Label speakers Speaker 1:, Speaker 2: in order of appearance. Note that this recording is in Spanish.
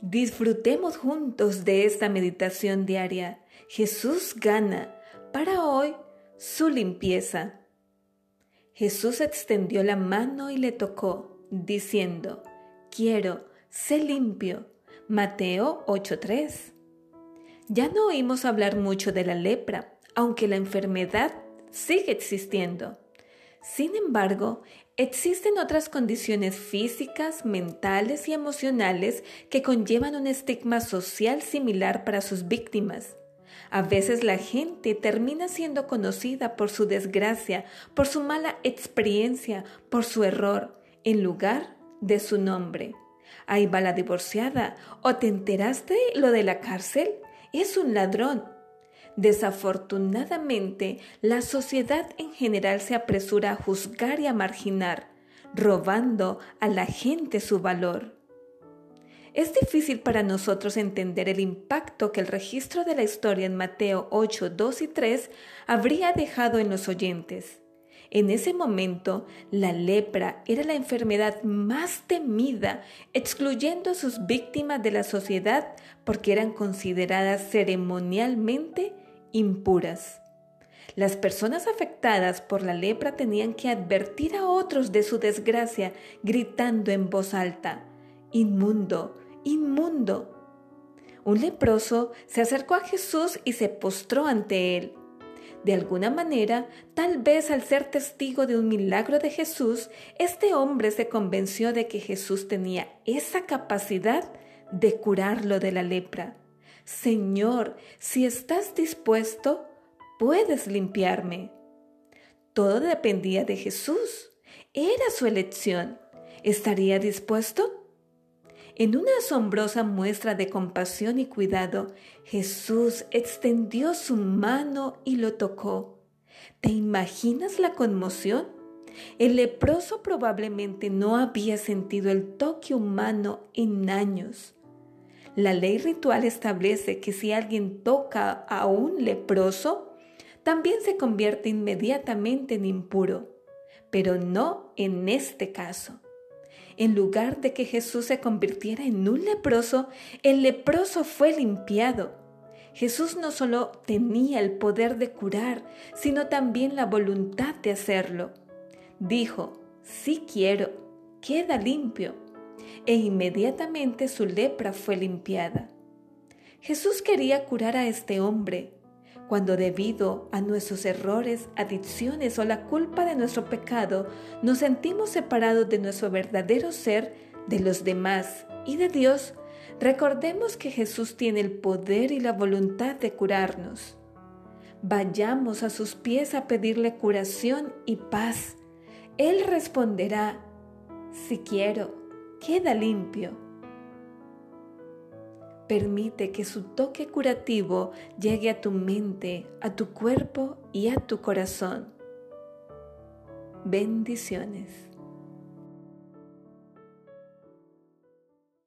Speaker 1: Disfrutemos juntos de esta meditación diaria. Jesús gana para hoy su limpieza. Jesús extendió la mano y le tocó, diciendo, quiero, sé limpio. Mateo 8:3. Ya no oímos hablar mucho de la lepra, aunque la enfermedad sigue existiendo. Sin embargo, existen otras condiciones físicas, mentales y emocionales que conllevan un estigma social similar para sus víctimas. A veces la gente termina siendo conocida por su desgracia, por su mala experiencia, por su error, en lugar de su nombre. Ahí va la divorciada. ¿O te enteraste lo de la cárcel? Es un ladrón. Desafortunadamente, la sociedad en general se apresura a juzgar y a marginar, robando a la gente su valor. Es difícil para nosotros entender el impacto que el registro de la historia en Mateo 8, 2 y 3 habría dejado en los oyentes. En ese momento, la lepra era la enfermedad más temida, excluyendo a sus víctimas de la sociedad porque eran consideradas ceremonialmente impuras. Las personas afectadas por la lepra tenían que advertir a otros de su desgracia, gritando en voz alta, Inmundo, inmundo. Un leproso se acercó a Jesús y se postró ante él. De alguna manera, tal vez al ser testigo de un milagro de Jesús, este hombre se convenció de que Jesús tenía esa capacidad de curarlo de la lepra. Señor, si estás dispuesto, puedes limpiarme. Todo dependía de Jesús. Era su elección. ¿Estaría dispuesto? En una asombrosa muestra de compasión y cuidado, Jesús extendió su mano y lo tocó. ¿Te imaginas la conmoción? El leproso probablemente no había sentido el toque humano en años. La ley ritual establece que si alguien toca a un leproso, también se convierte inmediatamente en impuro, pero no en este caso. En lugar de que Jesús se convirtiera en un leproso, el leproso fue limpiado. Jesús no solo tenía el poder de curar, sino también la voluntad de hacerlo. Dijo, sí quiero, queda limpio e inmediatamente su lepra fue limpiada. Jesús quería curar a este hombre cuando debido a nuestros errores, adicciones o la culpa de nuestro pecado nos sentimos separados de nuestro verdadero ser, de los demás y de Dios, recordemos que Jesús tiene el poder y la voluntad de curarnos. Vayamos a sus pies a pedirle curación y paz. Él responderá, si quiero queda limpio. Permite que su toque curativo llegue a tu mente, a tu cuerpo y a tu corazón. Bendiciones.